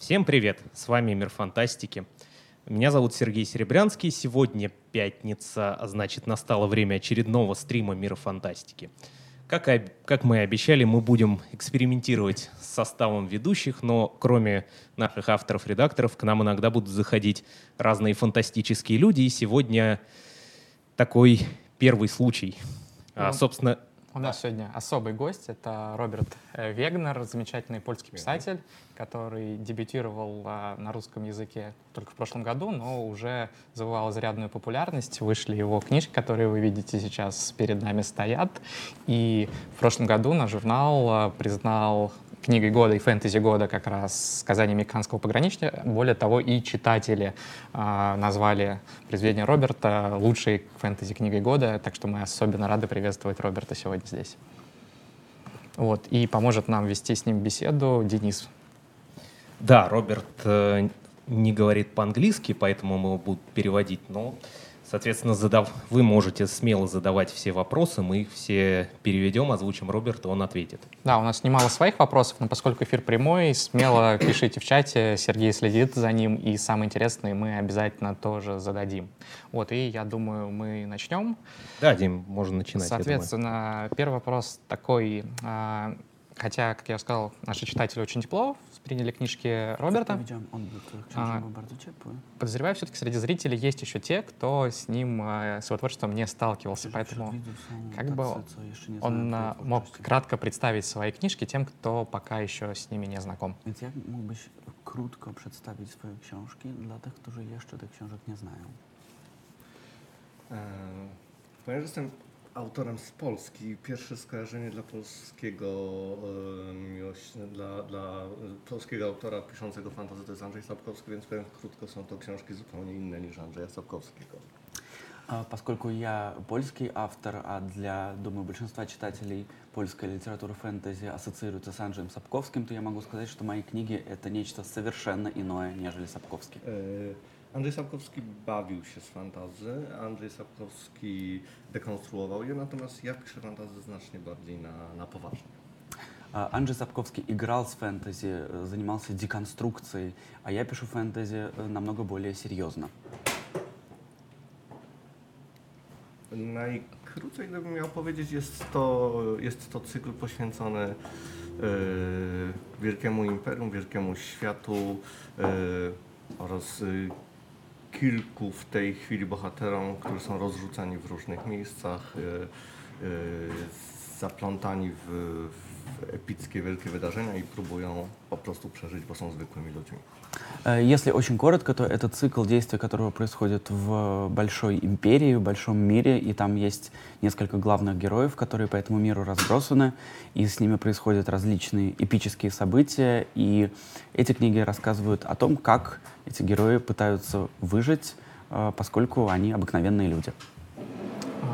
Всем привет! С вами Мир Фантастики. Меня зовут Сергей Серебрянский. Сегодня пятница, а значит настало время очередного стрима Мира Фантастики. Как, и, как мы и обещали, мы будем экспериментировать с составом ведущих, но кроме наших авторов-редакторов к нам иногда будут заходить разные фантастические люди. И сегодня такой первый случай. А, Ну, собственно, У нас сегодня особый гость. Это Роберт э, Вегнер, замечательный польский писатель, который дебютировал а, на русском языке только в прошлом году, но уже завоевал изрядную популярность. Вышли его книжки, которые вы видите сейчас перед нами стоят. И в прошлом году наш журнал а, признал книгой года и фэнтези года как раз «Сказание американского пограничника». Более того, и читатели а, назвали произведение Роберта лучшей фэнтези-книгой года, так что мы особенно рады приветствовать Роберта сегодня здесь. Вот, и поможет нам вести с ним беседу Денис. Да, Роберт э, не говорит по-английски, поэтому мы его будем переводить, но, соответственно, задав... вы можете смело задавать все вопросы, мы их все переведем, озвучим Роберту, он ответит. Да, у нас немало своих вопросов, но поскольку эфир прямой, смело пишите в чате, Сергей следит за ним, и самое интересное мы обязательно тоже зададим. Вот, и я думаю, мы начнем. Да, Дим, можно начинать. Соответственно, первый вопрос такой. а, Хотя, как я сказал, наши читатели очень тепло приняли книжки Роберта. Подозреваю, все-таки среди зрителей есть еще те, кто с ним, э, с его творчеством не сталкивался. Поэтому как бы он а, мог кратко представить свои книжки тем, кто пока еще с nimi nie знаком. Jak mógłbyś krótko przedstawić swoje książki dla tych, którzy jeszcze tych książek nie znają? E, Ponieważ jestem autorem z Polski, pierwsze skojarzenie dla polskiego e, miłość, dla, dla e, polskiego autora piszącego fantasy to jest Andrzej Sapkowski, więc powiem krótko, są to książki zupełnie inne niż Andrzeja Sapkowskiego. А, Поскольку я польский автор, а для, думаю, большинства читателей польская литература фэнтези ассоциируется с Анджеем Сапковским, то я могу сказать, что мои книги — это нечто совершенно иное, нежели Сапковский. E, Andrzej Sapkowski bawił się z fantazy, Andrzej Sapkowski dekonstruował je, natomiast ja piszę fantazy znacznie bardziej na, na poważnie. А, Анджей Сапковский играл с фэнтези, э, занимался деконструкцией, а я пишу фэнтези э, намного более серьезно. Najkrócej, gdybym miał powiedzieć, jest to, jest to cykl poświęcony e, wielkiemu imperium, wielkiemu światu e, oraz e, kilku w tej chwili bohaterom, którzy są rozrzuceni w różnych miejscach, e, e, zaplątani w, w epickie, wielkie wydarzenia i próbują po prostu przeżyć, bo są zwykłymi ludźmi. Э, Если очень коротко, то это цикл действия, которого происходит в большой империи, в большом мире, и там есть несколько главных героев, которые по этому миру разбросаны, и с ними происходят различные эпические события, и эти книги рассказывают о том, как эти герои пытаются выжить, э, поскольку они обыкновенные люди.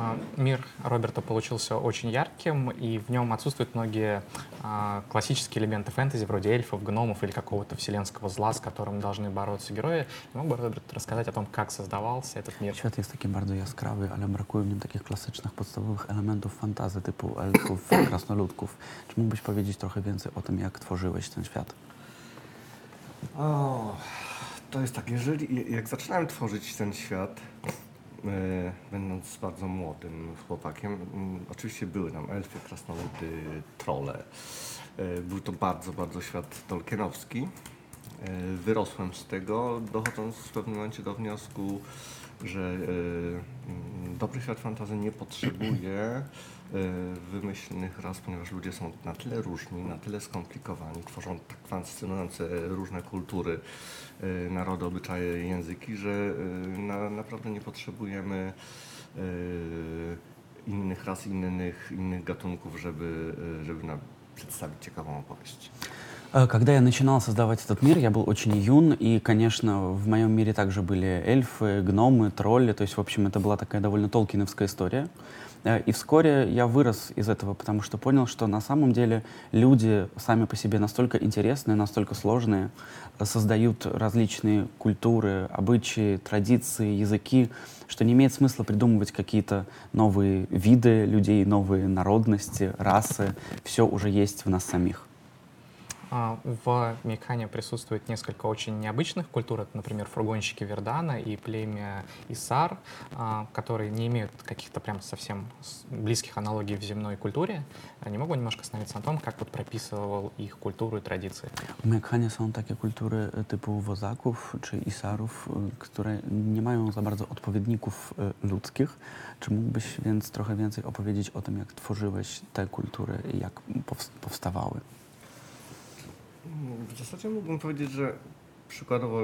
А, Мир Роберта получился очень ярким, и в нем отсутствуют многие а, классические элементы фэнтези, вроде эльфов, гномов или какого-то вселенского зла, с которым должны бороться герои. Мог бы Роберт рассказать о том, как создавался этот мир? Świat jest taki bardzo jaskrawy, ale brakuje w nim takich klasycznych, podstawowych elementów fantazy typu elfów, krasnoludków. Czy mógłbyś powiedzieć trochę więcej o tym, jak tworzyłeś ten świat? O, to jest tak, jeżeli, jak zaczynałem tworzyć ten świat, e, będąc bardzo młodym chłopakiem, mm, oczywiście były tam elfy, krasnoludy, trole. E, był to bardzo, bardzo świat tolkienowski. E, wyrosłem z tego, dochodząc w pewnym momencie do wniosku, że e, mm, dobry świat fantazy nie potrzebuje e, wymyślnych ras, ponieważ ludzie są na tyle różni, na tyle skomplikowani, tworzą tak fascynujące różne kultury, e, narody, obyczaje, języki, że e, na, naprawdę nie potrzebujemy e, innych ras, innych, innych gatunków, żeby, e, żeby nam przedstawić ciekawą opowieść. Э, Когда я начинал создавать этот мир, я был очень юн, и, конечно, в моем мире также были эльфы, гномы, тролли, то есть, в общем, это была такая довольно толкиновская история. Э, И вскоре я вырос из этого, потому что понял, что на самом деле люди сами по себе настолько интересные, настолько сложные, создают различные культуры, обычаи, традиции, языки, что не имеет смысла придумывать какие-то новые виды людей, новые народности, расы. Все уже есть в нас самих. А, в Мейкхане присутствует несколько очень необычных культур. Это, например, фургонщики Вердана и племя Исар, а, которые не имеют каких-то прям совсем близких аналогий в земной культуре. Не могу немножко остановиться на том, как вот прописывал их культуру и традиции. W Meykhanie są takie kultury typu wozaków czy isarów, które nie mają za bardzo odpowiedników ludzkich. Czy mógłbyś więc trochę więcej opowiedzieć o tym, jak tworzyłeś te kultury i jak powstawały? W zasadzie mógłbym powiedzieć, że przykładowo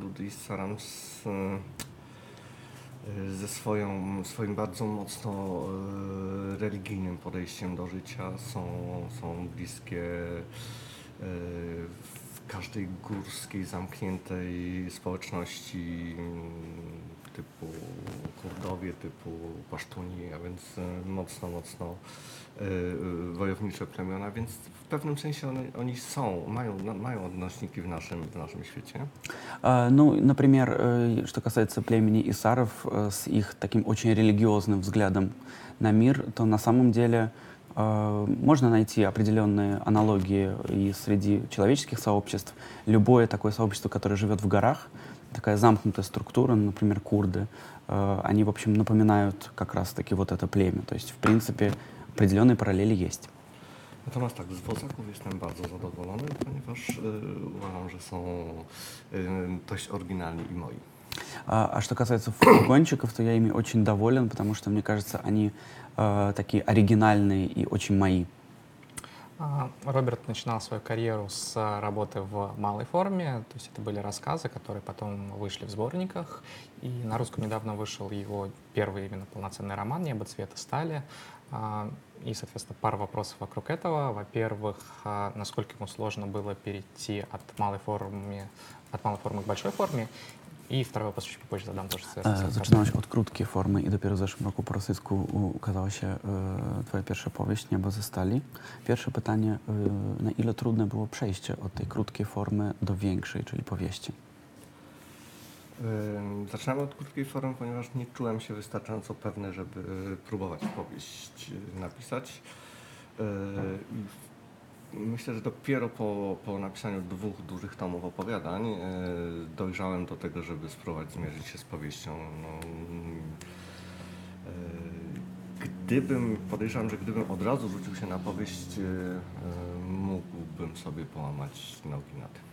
Ludwig Saram z, e, ze swoją, swoim bardzo mocno e, religijnym podejściem do życia są, są bliskie e, w każdej górskiej, zamkniętej społeczności typu Kurdowie, typu Pasztuni, a więc mocno, mocno wojownicze plemiona, więc w pewnym sensie one, oni są, mają, mają odnośnики в нашем, в нашем. А, ну, например, э, что касается племени Исаров э, с их таким очень религиозным взглядом на мир, то на самом деле э, можно найти определенные аналогии и среди человеческих сообществ. Любое такое сообщество, которое живет в горах, такая замкнутая структура, например, курды, они, в общем, напоминают как раз-таки вот это племя. То есть, в принципе, определенные параллели есть. Natomiast tak, z wozaków jestem bardzo zadowolony, ponieważ y, uważam, że są y, dość oryginalni i moi. А, а что касается фургончиков, то я ими очень доволен, потому что, мне кажется, они э, такие оригинальные и очень мои. Роберт начинал свою карьеру с работы в малой форме, то есть это были рассказы, которые потом вышли в сборниках, и на русском недавно вышел его первый именно полноценный роман «Небо цвета стали», а, и, соответственно, пара вопросов вокруг этого. Во-первых, а, насколько ему сложно было перейти от малой формы, от малой формы к большой форме. I второй вопрос чуть попозже задам тоже. Zaczynałeś od krótkiej formy i dopiero w zeszłym roku po rosyjsku ukazała się e, twoja pierwsza powieść Niebo ze stali. Pierwsze pytanie, e, na ile trudne było przejście od tej krótkiej formy do większej, czyli powieści? Zaczynamy od krótkiej formy, ponieważ nie czułem się wystarczająco pewny, żeby próbować powieść napisać. Myślę, że dopiero po, po napisaniu dwóch dużych tomów opowiadań dojrzałem do tego, żeby spróbować zmierzyć się z powieścią. No, gdybym, podejrzewam, że gdybym od razu rzucił się na powieść, mógłbym sobie połamać nogi na tym.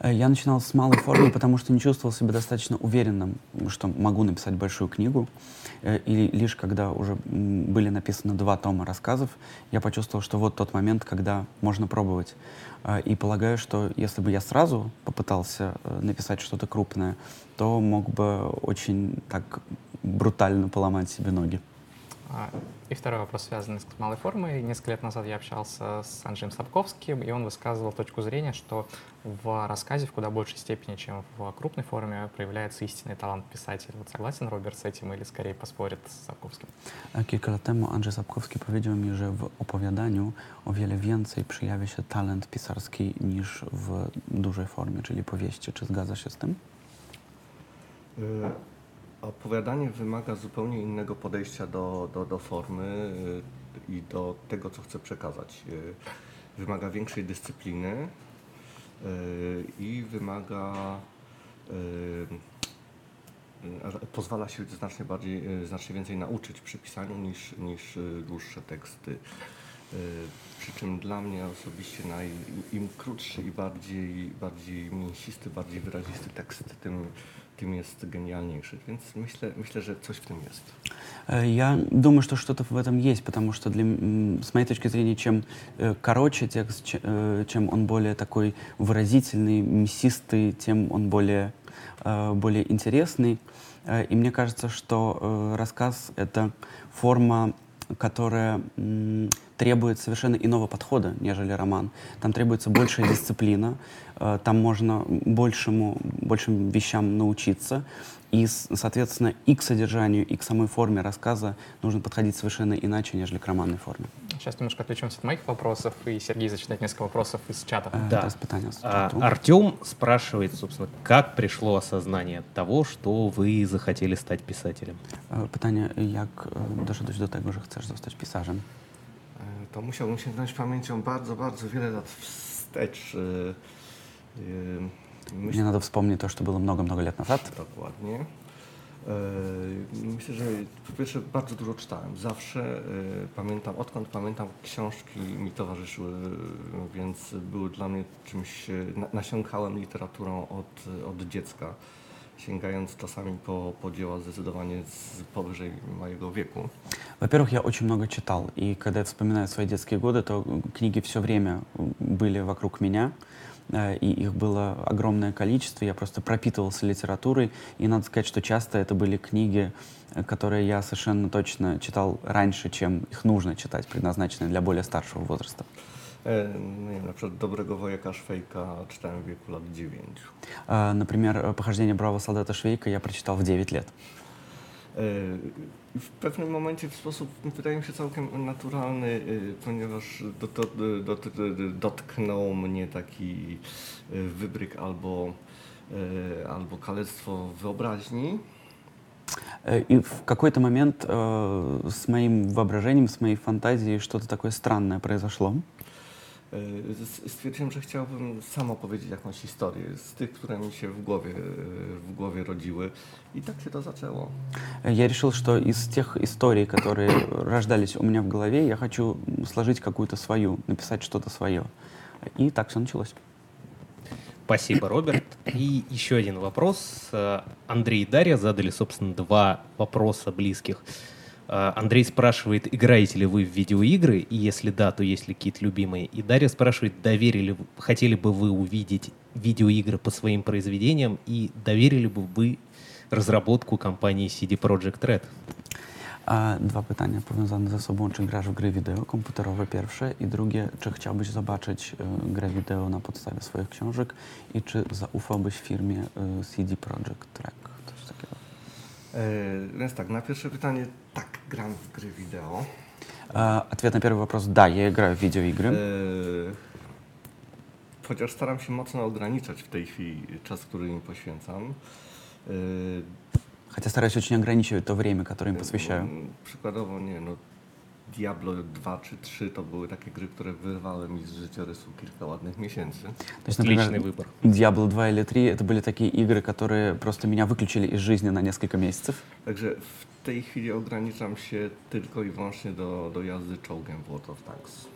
Э, я начинал с малой формы, потому что не чувствовал себя достаточно уверенным, что могу написать большую книгу. Э, и лишь когда уже были написаны два тома рассказов, я почувствовал, что вот тот момент, когда можно пробовать. Э, и полагаю, что если бы я сразу попытался написать что-то крупное, то мог бы очень так брутально поломать себе ноги. А, и второй вопрос, связанный с малой формой. Несколько лет назад я общался с Анджеем Сапковским, и он высказывал точку зрения, что в рассказе в куда большей степени, чем в крупной форме, проявляется истинный талант писателя. Вот согласен Роберт с этим или скорее поспорит z Sapkowskim? Kilka lat temu Andrzej Sapkowski powiedział mi, że w opowiadaniu o wiele więcej przejawia się talent pisarski niż w dużej formie, czyli powieści. Czy zgadza się z tym? Opowiadanie wymaga zupełnie innego podejścia do, do, do formy y, i do tego, co chcę przekazać. Y, wymaga większej dyscypliny y, i wymaga pozwala się znacznie bardziej, znacznie więcej nauczyć przy pisaniu niż, niż dłuższe teksty. Przy czym dla mnie osobiście naj, im krótszy i bardziej, bardziej mięsisty, bardziej wyrazisty tekst, tym, tym jest geniальнейший. Więc myślę, myślę, że coś w tym есть. Я думаю, что что-то в этом есть, потому что для, с моей точки зрения, чем короче текст, чем он более такой выразительный, мясистый, тем он более, более интересный. И мне кажется, что рассказ — это форма которая требует совершенно иного подхода, нежели роман. Там требуется большая дисциплина, э, там можно большему, большим вещам научиться, и, соответственно, и к содержанию, и к самой форме рассказа нужно подходить совершенно иначе, нежели к романной форме. Сейчас немножко отвлечемся от моих вопросов, и Сергей зачитает несколько вопросов из чата. Э, да. А, Артем спрашивает, собственно, как пришло осознание того, что вы захотели стать писателем? Э, pytanie, jak doszedłeś do tego, że chcesz zostać pisarzem? To musiałbym sięgnąć pamięcią bardzo, bardzo wiele lat wstecz. y, y, Мне Myślę, надо вспомнить то, что было много-много лет назад. dokładnie. Y, Myślę, że po pierwsze bardzo dużo czytałem. Zawsze y, pamiętam, odkąd pamiętam, książki mi towarzyszyły, y, więc były dla mnie czymś. y, Na, nasiąkałem literaturą od, od dziecka, sięgając czasami po, po dzieła zdecydowanie z powyżej mojego wieku. Во-первых, я очень много читал, и когда я вспоминаю свои детские годы, то книги все время были вокруг меня, э, И их было огромное количество, я просто пропитывался литературой, и надо сказать, что часто это были книги, э, которые я совершенно точно читал раньше, чем их нужно читать, предназначенные для более старшего возраста. Nie wiem, na przykład Dobrego Wojaka Szwejka czytałem w wieku lat 9. Э, Например, э, «Похождение бравого солдата Швейка» я прочитал в 9 лет. E, W pewnym momencie w sposób, wydaje mi się, całkiem naturalny, e, ponieważ do, do, do, do, dotknął mnie taki e, wybryk albo, e, albo kalectwo wyobraźni. Э, И в какой-то момент э, с моим воображением, с моей фантазией что-то такое странное произошло. E, Stwierdziłem, że chciałbym sam opowiedzieć jakąś historię z tych, które mi się w głowie, w głowie rodziły. I tak się to zaczęło. Э, Я решил, что из тех историй, которые рождались у меня в голове, я хочу сложить какую-то свою, написать что-то свое. И так все началось. Спасибо, Роберт. И еще один вопрос. Андрей и Дарья задали, собственно, два вопроса близких. Э, Андрей спрашивает, играете ли вы в видеоигры, и если да, то есть ли какие-то любимые. И Дарья спрашивает, доверили, хотели бы вы увидеть видеоигры по своим произведениям, и доверили бы вы разработку компании CD Projekt Red? Dwa pytania powiązane ze sobą. Czy grasz w gry wideo komputerowe pierwsze? I drugie, czy chciałbyś zobaczyć grę wideo na podstawie swoich książek? I czy zaufałbyś firmie CD Projekt Red? Coś takiego. E, Więc tak, na pierwsze pytanie, tak, gram w gry wideo. А, Ответ на первый вопрос – да, я играю в видеоигры. E, Chociaż staram się mocno ograniczać w tej chwili czas, który im poświęcam. E, Хотя стараюсь очень ограничивать то время, которое им посвящаю. mm, Przykładowo, nie no, Diablo 2 czy 3 to były takie gry, które wyrwały mi z życiorysu kilka ładnych miesięcy. То есть, Отличный например, выбор. Diablo 2 или 3 это были такие игры, которые просто меня выключили из жизни на несколько месяцев. Także w tej chwili ograniczam się tylko i wyłącznie do, do jazdy czołgiem w World of Tanks.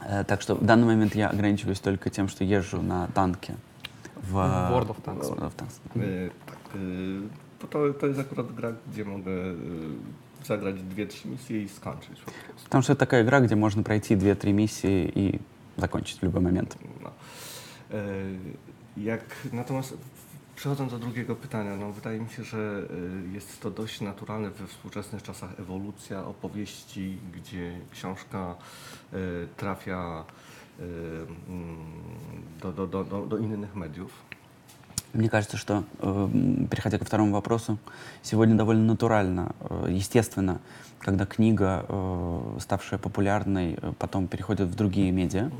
Э, Так что в данный момент я ограничиваюсь только тем, что езжу на танке в World of Tanks. World of Tanks. E, Tak, e, bo to, to jest akurat gra, gdzie mogę e, zagrać dwie, trzy misje i skończyć po prostu. Потому что это такая игра, где можно пройти 2-3 миссии и закончить в любой момент. No. E, Jak, natomiast przechodząc do drugiego pytania, no, wydaje mi się, że e, jest to dość naturalne we współczesnych czasach ewolucja opowieści, gdzie książka e, trafia e, mm, do, do, do, do, do innych mediów. Мне кажется, что, э, переходя ко второму вопросу, сегодня довольно натурально, э, естественно, когда книга, э, ставшая популярной, э, потом переходит в другие медиа.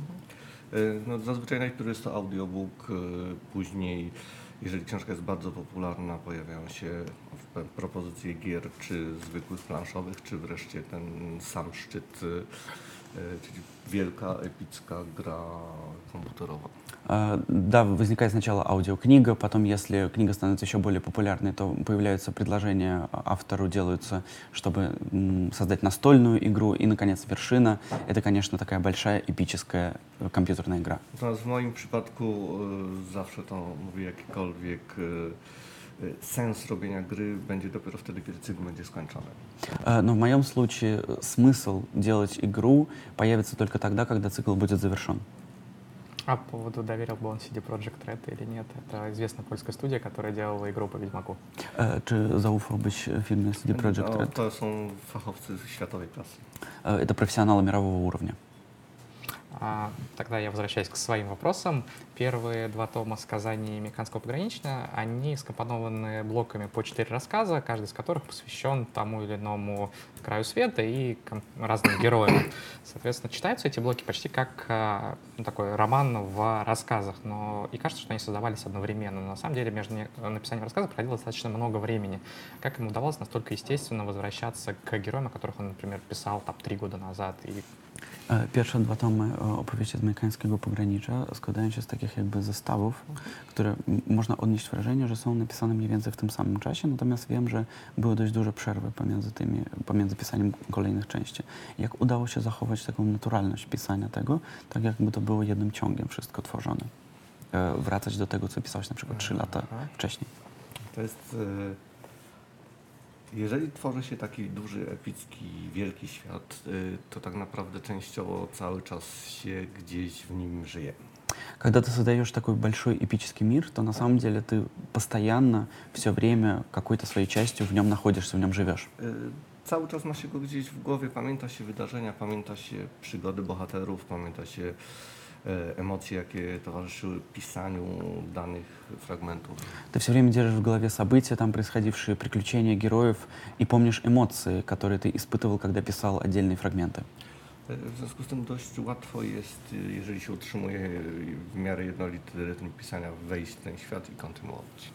E, No, zazwyczaj najpierw jest to audiobook, e, później, jeżeli książka jest bardzo popularna, pojawiają się pe- propozycje gier, czy zwykłych planszowych, czy wreszcie ten sam szczyt, e, e, czyli wielka, epicka gra komputerowa. Э, Да, возникает сначала аудиокнига, потом, если книга становится еще более популярной, то появляются предложения автору, делаются, чтобы создать настольную игру. И, наконец, вершина — это, конечно, такая большая эпическая э, компьютерная игра. Natomiast w moim przypadku zawsze to mówię, jakikolwiek sens robienia gry będzie dopiero wtedy, kiedy cykl będzie skończony. Но в моем случае э, смысл делать игру появится только тогда, когда цикл будет завершен. А по поводу доверил бы он CD Projekt Red или нет? Это известная польская студия, которая делала игру по Ведьмаку. Э, Czy zaufałbyś firmie CD Projekt No, Red? to są fachowcy światowej klasy. Э, Это профессионалы мирового уровня. А, тогда я возвращаюсь к своим вопросам. Первые два тома сказаний Мексиканского пограничного, они скомпонованы блоками по четыре рассказа, каждый из которых посвящен тому или иному краю света и разным героям. Соответственно, читаются эти блоки почти как а, ну, такой роман в рассказах, но и кажется, что они создавались одновременно. Но на самом деле между написанием рассказа проходило достаточно много времени. Как ему удавалось настолько естественно возвращаться к героям, о которых он, например, писал там три года назад, и Pierwsze dwa tomy e, opowieści z amerykańskiego pogranicza składają się z takich jakby zestawów, które można odnieść wrażenie, że są napisane mniej więcej w tym samym czasie, natomiast wiem, że były dość duże przerwy pomiędzy, tymi, pomiędzy pisaniem kolejnych części. Jak udało się zachować taką naturalność pisania tego, tak jakby to było jednym ciągiem wszystko tworzone. E, Wracać do tego, co pisałeś na przykład trzy lata wcześniej. To jest. e, Jeżeli tworzy się taki duży, epicki, wielki świat, e, to tak naprawdę częściowo cały czas się gdzieś w nim żyje. Когда ты создаешь такой большой эпический мир, то на самом деле ты постоянно, все время какой-то своей частью в нем находишься, в нем живешь. E, Cały czas ma się go gdzieś w głowie, pamięta się wydarzenia, pamięta się przygody bohaterów, pamięta się e, emocje, jakie towarzyszyły pisaniu danych fragmentów. Ты все время держишь в голове события, там происходившие приключения героев, и помнишь эмоции, которые ты испытывал, когда писал отдельные фрагменты. E, W związku z tym dość łatwo jest, e, jeżeli się utrzymuje w miarę jednolity rytm pisania, wejść w ten świat i kontynuować.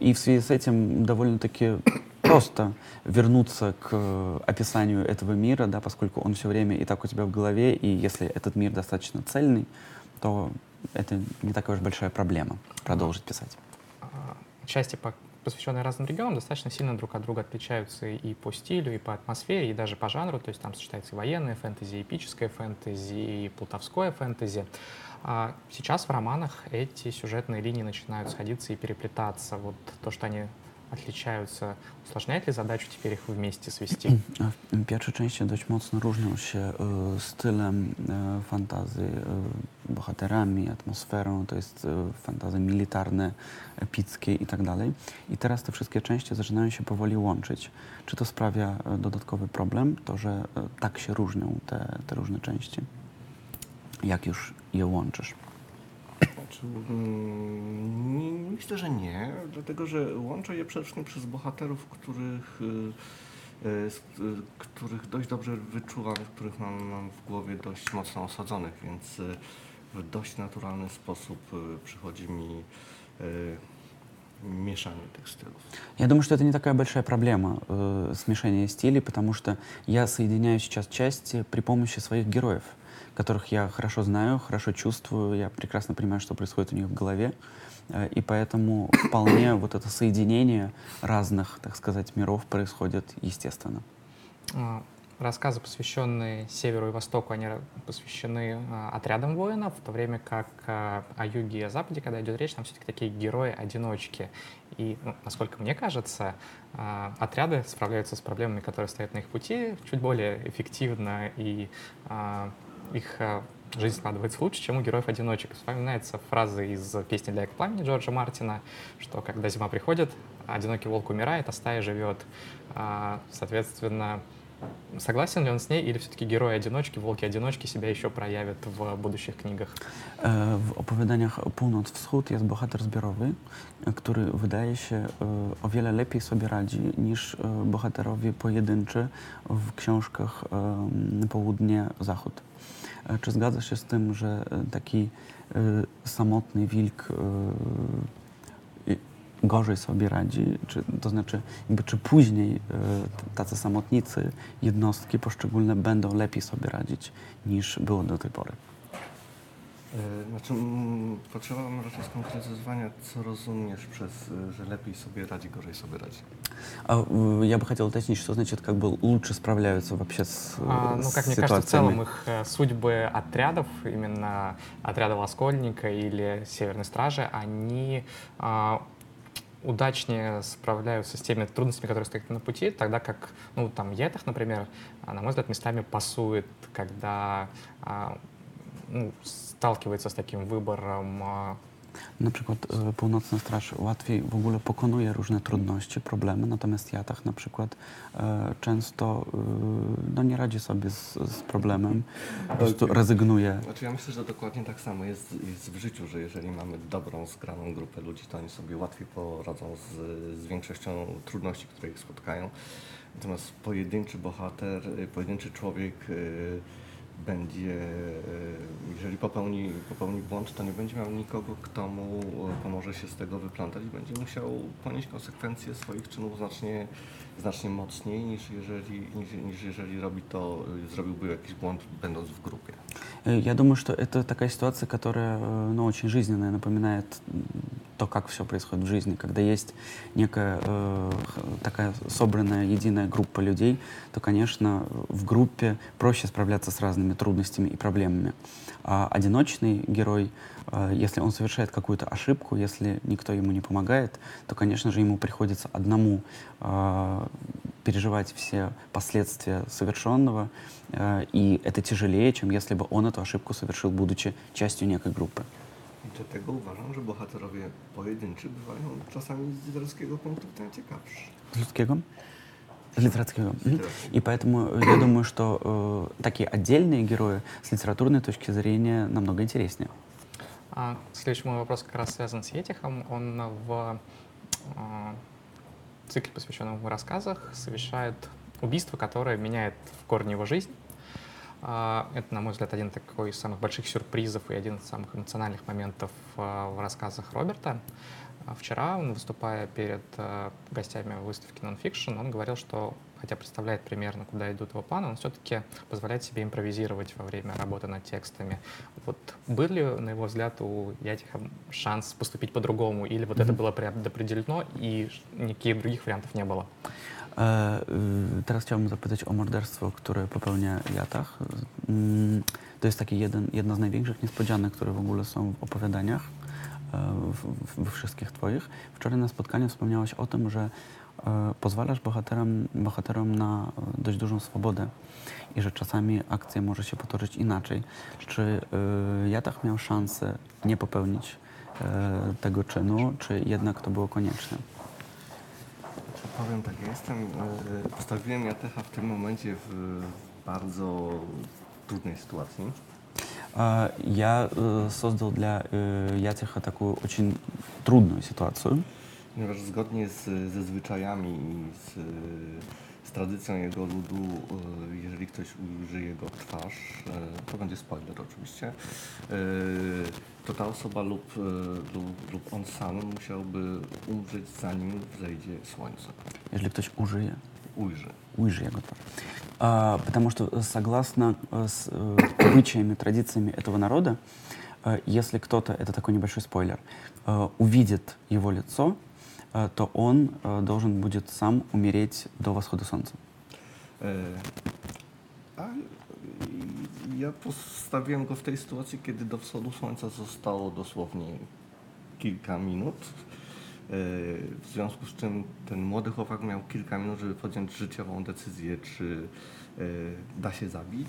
И в связи с этим довольно-таки просто вернуться к описанию этого мира, да, поскольку он все время и так у тебя в голове, и если этот мир достаточно цельный, то это не такая уж большая проблема продолжить писать. А, Части, по- посвященные разным регионам, достаточно сильно друг от друга отличаются и по стилю, и по атмосфере, и даже по жанру. То есть там сочетается и военное фэнтези, и эпическое фэнтези, и плутовское фэнтези. А сейчас в романах эти сюжетные линии начинают сходиться и переплетаться. Вот то, что они отличаются, усложняет ли задачу теперь их вместе свести? A W pierwszej części dość mocno różnią się e, stylem e, fantazy, e, bohaterami, atmosferą, to jest e, fantazy militarne, epickie i tak dalej. I teraz te wszystkie części zaczynają się powoli łączyć. Czy to sprawia e, dodatkowy problem, to że e, tak się różnią te, te różne części? Jak już je łączysz? Znaczy, mm, nie, myślę, że nie, dlatego że łączę je przede wszystkim przez bohaterów, których, y, y, z, y, których dość dobrze wyczuwam, których mam, mam w głowie dość mocno osadzonych, więc y, w dość naturalny sposób y, przychodzi mi y, mieszanie tych stylów. Я думаю, что это не такая большая проблема э, смешения стилей, потому что я соединяю сейчас части при помощи своих героев, Которых я хорошо знаю, хорошо чувствую, я прекрасно понимаю, что происходит у них в голове. Э, и поэтому вполне вот это соединение разных, так сказать, миров происходит естественно. А, Рассказы, посвященные Северу и Востоку, они посвящены а, отрядам воинов, в то время как а, о Юге и о Западе, когда идет речь, там все-таки такие герои-одиночки. И, ну, насколько мне кажется, а, отряды справляются с проблемами, которые стоят на их пути, чуть более эффективно, и а, их а, жизнь складывается лучше, чем у героев-одиночек. Вспоминается фраза из песни «Для пламени» Джорджа Мартина, что когда зима приходит, одинокий волк умирает, а стая живет. А, Соответственно, согласен ли он с ней, или все-таки герои-одиночки, волки-одиночки себя еще projawią w будущих книгach? E, W opowiadaniach Północ-Wschód jest bohater zbiorowy, e, który wydaje się e, o wiele lepiej sobie radzi niż e, bohaterowie pojedynczy w książkach em, Południe-Zachód. E, Czy zgadzasz się z tym, że e, taki e, samotny wilk e, i- gorzej sobie radzi? Czy, to znaczy, jakby, czy później e, t- tacy samotnicy, jednostki poszczególne będą lepiej sobie radzić niż było do tej pory? E, Znaczy, mm, potrzebowałem raczej skonkretyzowania, co rozumiesz przez, y, że lepiej sobie radzi, gorzej sobie radzi. А, э, Я бы хотел уточнить, что значит как бы лучше справляются вообще с, э, А, ну, с как мне кажется, в целом ситуациями? их э, судьбы отрядов, именно отряда Воскольника или Северной Стражи, они а, удачнее справляются с теми трудностями, которые стоят на пути, тогда как, ну, там, Етах, например, а, на мой взгляд, местами пасует, когда а, ну, сталкивается с таким выбором а, Na przykład e, Północna Straż łatwiej w ogóle pokonuje różne trudności, problemy, natomiast Jatach na przykład e, często e, no, nie radzi sobie z, z problemem, po prostu rezygnuje. Znaczy ja myślę, że dokładnie tak samo jest, jest w życiu, że jeżeli mamy dobrą, zgraną grupę ludzi, to oni sobie łatwiej poradzą z, z większością trudności, które ich spotkają. Natomiast pojedynczy bohater, pojedynczy człowiek będzie, e, jeżeli popełni, popełni błąd, to nie będzie miał nikogo, kto mu e, pomoże się z tego wyplątać i będzie musiał ponieść konsekwencje swoich czynów znacznie, znacznie mocniej niż jeżeli, niż, niż jeżeli robi to, zrobiłby jakiś błąd będąc w grupie. Я думаю, что это такая ситуация, которая э, ну, очень жизненная, напоминает то, как все происходит в жизни. Когда есть некая э, такая собранная единая группа людей, то, конечно, в группе проще справляться с разными трудностями и проблемами. А одиночный герой, э, если он совершает какую-то ошибку, если никто ему не помогает, то, конечно же, ему приходится одному э, переживать все последствия совершенного, и это тяжелее, чем если бы он эту ошибку совершил, будучи частью некой группы. I dlatego uważam, że bohaterowie pojedynczy bywają czasami z literackiego punktu widzenia ciekawszy. С людского? Литературского. Мгм. И поэтому э, я думаю, что э, такие отдельные герои с литературной точки зрения намного интереснее. А, следующий мой вопрос как раз связан с Етихом. Он в а, цикле, посвященном его рассказах, совершает убийство, которое меняет в корне его жизнь. А, Это, на мой взгляд, один такой из самых больших сюрпризов и один из самых эмоциональных моментов а, в рассказах Роберта. А Вчера, он, выступая перед а, гостями выставки Nonfiction, он говорил, что, хотя представляет примерно, куда идут его планы, он все-таки позволяет себе импровизировать во время работы над текстами. Вот был ли, на его взгляд, у Ятиха шанс поступить по-другому, или вот это Мгм. было предопределено, и никаких других вариантов не было? Teraz chciałbym zapytać o morderstwo, które popełnia Jatach. To jest taki jeden, jedna z największych niespodzianek, które w ogóle są w opowiadaniach, we wszystkich twoich. Wczoraj na spotkaniu wspomniałaś o tym, że e, pozwalasz bohaterom, bohaterom na e, dość dużą swobodę i że czasami akcja może się potoczyć inaczej. Czy e, Jatach miał szansę nie popełnić e, tego czynu, czy jednak to było konieczne? Czy powiem tak, ja jestem, e, postawiłem Jatecha w tym momencie w bardzo trudnej sytuacji. А, Я э, создал для э, Ятиха такую очень трудную ситуацию, Ponieważ zgodnie z, ze zwyczajami i z, z tradycją jego ludu, e, jeżeli ktoś ujrzy jego twarz, e, to będzie spoiler oczywiście, e, to ta osoba lub, e, lub, lub on sam musiałby umrzeć zanim wzejdzie słońce. если кто-то ужие, Ujrzy. Ужие его тварь. А, Потому что э, согласно э, с э, обычаями, традициями этого народа, если кто-то, это такой небольшой спойлер, увидит его лицо, то он должен будет сам умереть до восхода солнца. E, A ja postawiłem go w tej sytuacji, kiedy do wschodu słońca zostało dosłownie kilka. E, W związku z czym ten młody chłopak miał kilka minut, żeby podjąć życiową decyzję, czy e, da się zabić,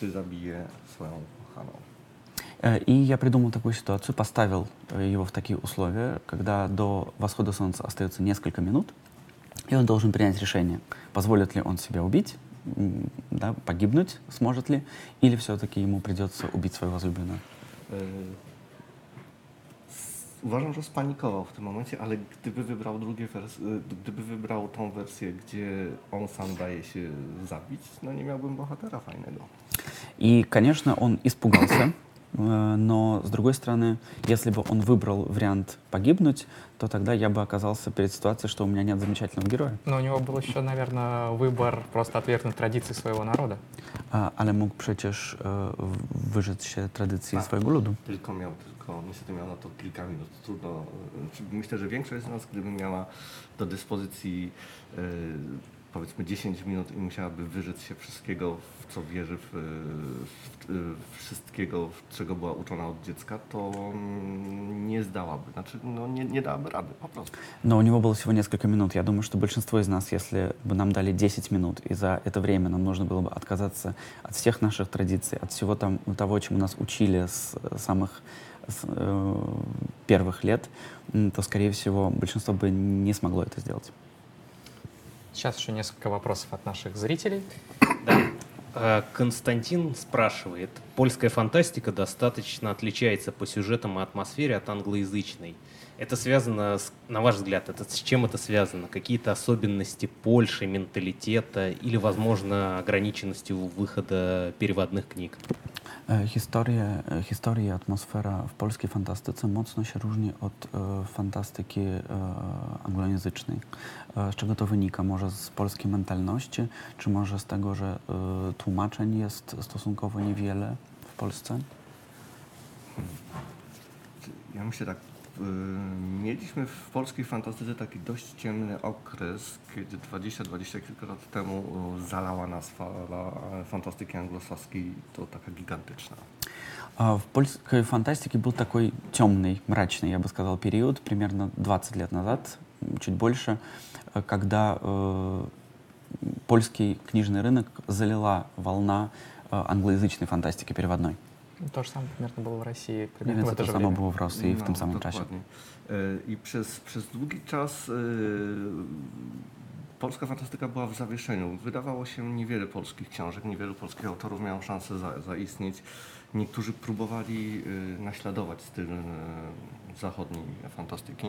czy zabije swoją kochaną. И я придумал такую ситуацию, поставил его в такие условия, когда до восхода солнца остается несколько минут, и он должен принять решение, позволит ли он себя убить, да, погибнуть сможет ли, или все-таки ему придется убить свою возлюбленную. E, s- Uważam, że spanikował w tym momencie, ale gdyby wybrał drugie wers- e, gdyby wybrał tą wersję, gdzie on sam daje się zabić, no nie miałbym bohatera fajnego. И, конечно, он испугался, э, но, с другой стороны, если бы он выбрал вариант погибнуть, то тогда я бы оказался перед ситуацией, что у меня нет замечательного героя. Но у него был еще, наверное, выбор просто отвергнуть традиции своего народа. A, ale mógł przecież e, w- wyrzec się tradycji Tak. swojego ludu. Tylko miał, tylko niestety miał na to kilka minut. Trudno. e, czy- Myślę, że większość z nas, gdyby miała do dyspozycji e, powiedzmy 10 minut i musiałaby wyrzec się wszystkiego, w co wierzy, w, w, w wszystkiego, w czego była uczona od dziecka, to mm, nie zdałaby. Znaczy, no, nie, nie dałaby rady, po prostu. Но у него было всего несколько минут. Я думаю, что большинство из нас, если бы нам дали 10 минут, и за это время нам нужно было бы отказаться от всех наших традиций, от всего там, того, чему нас учили с самых с, э, первых лет, то, скорее всего, большинство бы не смогло это сделать. Сейчас еще несколько вопросов от наших зрителей. А, Константин спрашивает, польская фантастика достаточно отличается по сюжетам и атмосфере от англоязычной. Это связано, с, на ваш взгляд, это, с чем это связано? Какие-то особенности Польши, менталитета или, возможно, ограниченностью выхода переводных книг? E, Historie, e, historia i atmosfera w polskiej fantastyce mocno się różni od e, fantastyki e, anglojęzycznej. E, z czego to wynika? Może z polskiej mentalności, czy może z tego, że e, tłumaczeń jest stosunkowo niewiele w Polsce? Ja myślę tak, mieliśmy w polskiej fantastyce taki dość ciemny okres, kiedy 20-20 kilka lat temu zalała nas fala fantastyki anglosaskiej, to taka gigantyczna. В польской фантастике был такой темный, мрачный, я бы сказал, период, примерно 20 лет назад, чуть больше, когда э, польский книжный рынок залила волна э, англоязычной фантастики переводной. То же самое примерно было в России, Mniej примерно в więcej это to же samo время. było w Rosji w No, tym samym czasie. dokładnie. E, I przez, przez długi czas e, polska fantastyka była w zawieszeniu. Wydawało się niewiele polskich książek, niewielu polskich autorów miało szansę za, zaistnieć. Niektórzy próbowali e, naśladować styl e, zachodniej fantastyki.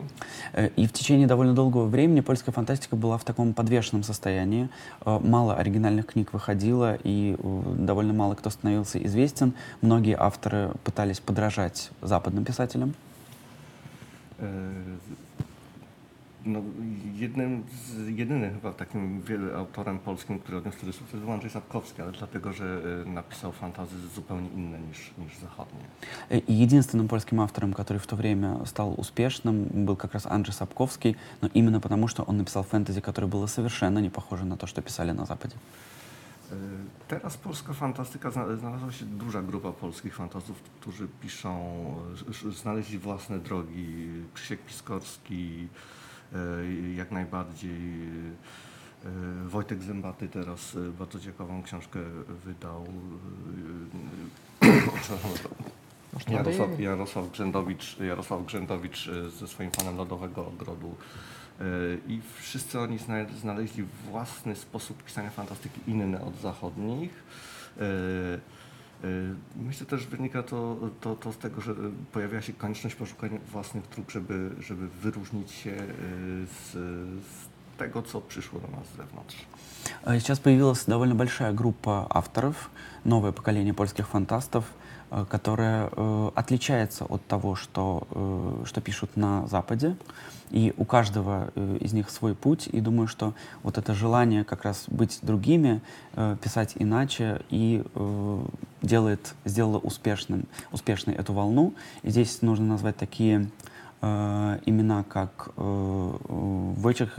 Э, И в течение довольно долгого времени польская фантастика была в таком подвешенном состоянии. Мало оригинальных книг выходило, и довольно мало кто становился известен. Многие авторы пытались подражать западным писателям. E, No, jednym z, jedynym chyba takim wiele autorem polskim, który odniósł wtedy sukces był Andrzej Sapkowski, ale dlatego, że e, napisał fantazy zupełnie inne niż, niż zachodnie. Э, И единственным польским автором, который в то время стал успешным, был как раз Анджей Сапковский, но именно потому, что он написал фэнтези, которое было совершенно не похоже на то, что писали на Западе. E, Teraz polska fantastyka, zna- znalazła się duża grupa polskich fantastów, którzy piszą, e, sz- znaleźli własne drogi. Krzysiek Piskorski, e, E, jak najbardziej. E, Wojtek Zębaty teraz e, bardzo ciekawą książkę wydał. Jarosław, Jarosław, Grzędowicz, Jarosław Grzędowicz ze swoim panem Lodowego Ogrodu. I wszyscy oni znaleźli własny sposób pisania fantastyki inny od zachodnich. E, e, Myślę też wynika to, to, to z tego, że pojawiła się konieczność poszukania własnych dróg, żeby, żeby wyróżnić się e, z, z tego, co przyszło do nas z zewnątrz. Э, Сейчас появилась довольно большая группа авторов, новое поколение польских фантастов, э, которое э, отличается от того, что, э, что пишут на Западе. И у каждого э, из них свой путь. И думаю, что вот это желание как раз быть другими, э, писать иначе, и э, делает, сделало успешным, успешной эту волну. И здесь нужно назвать такие э, имена, как э,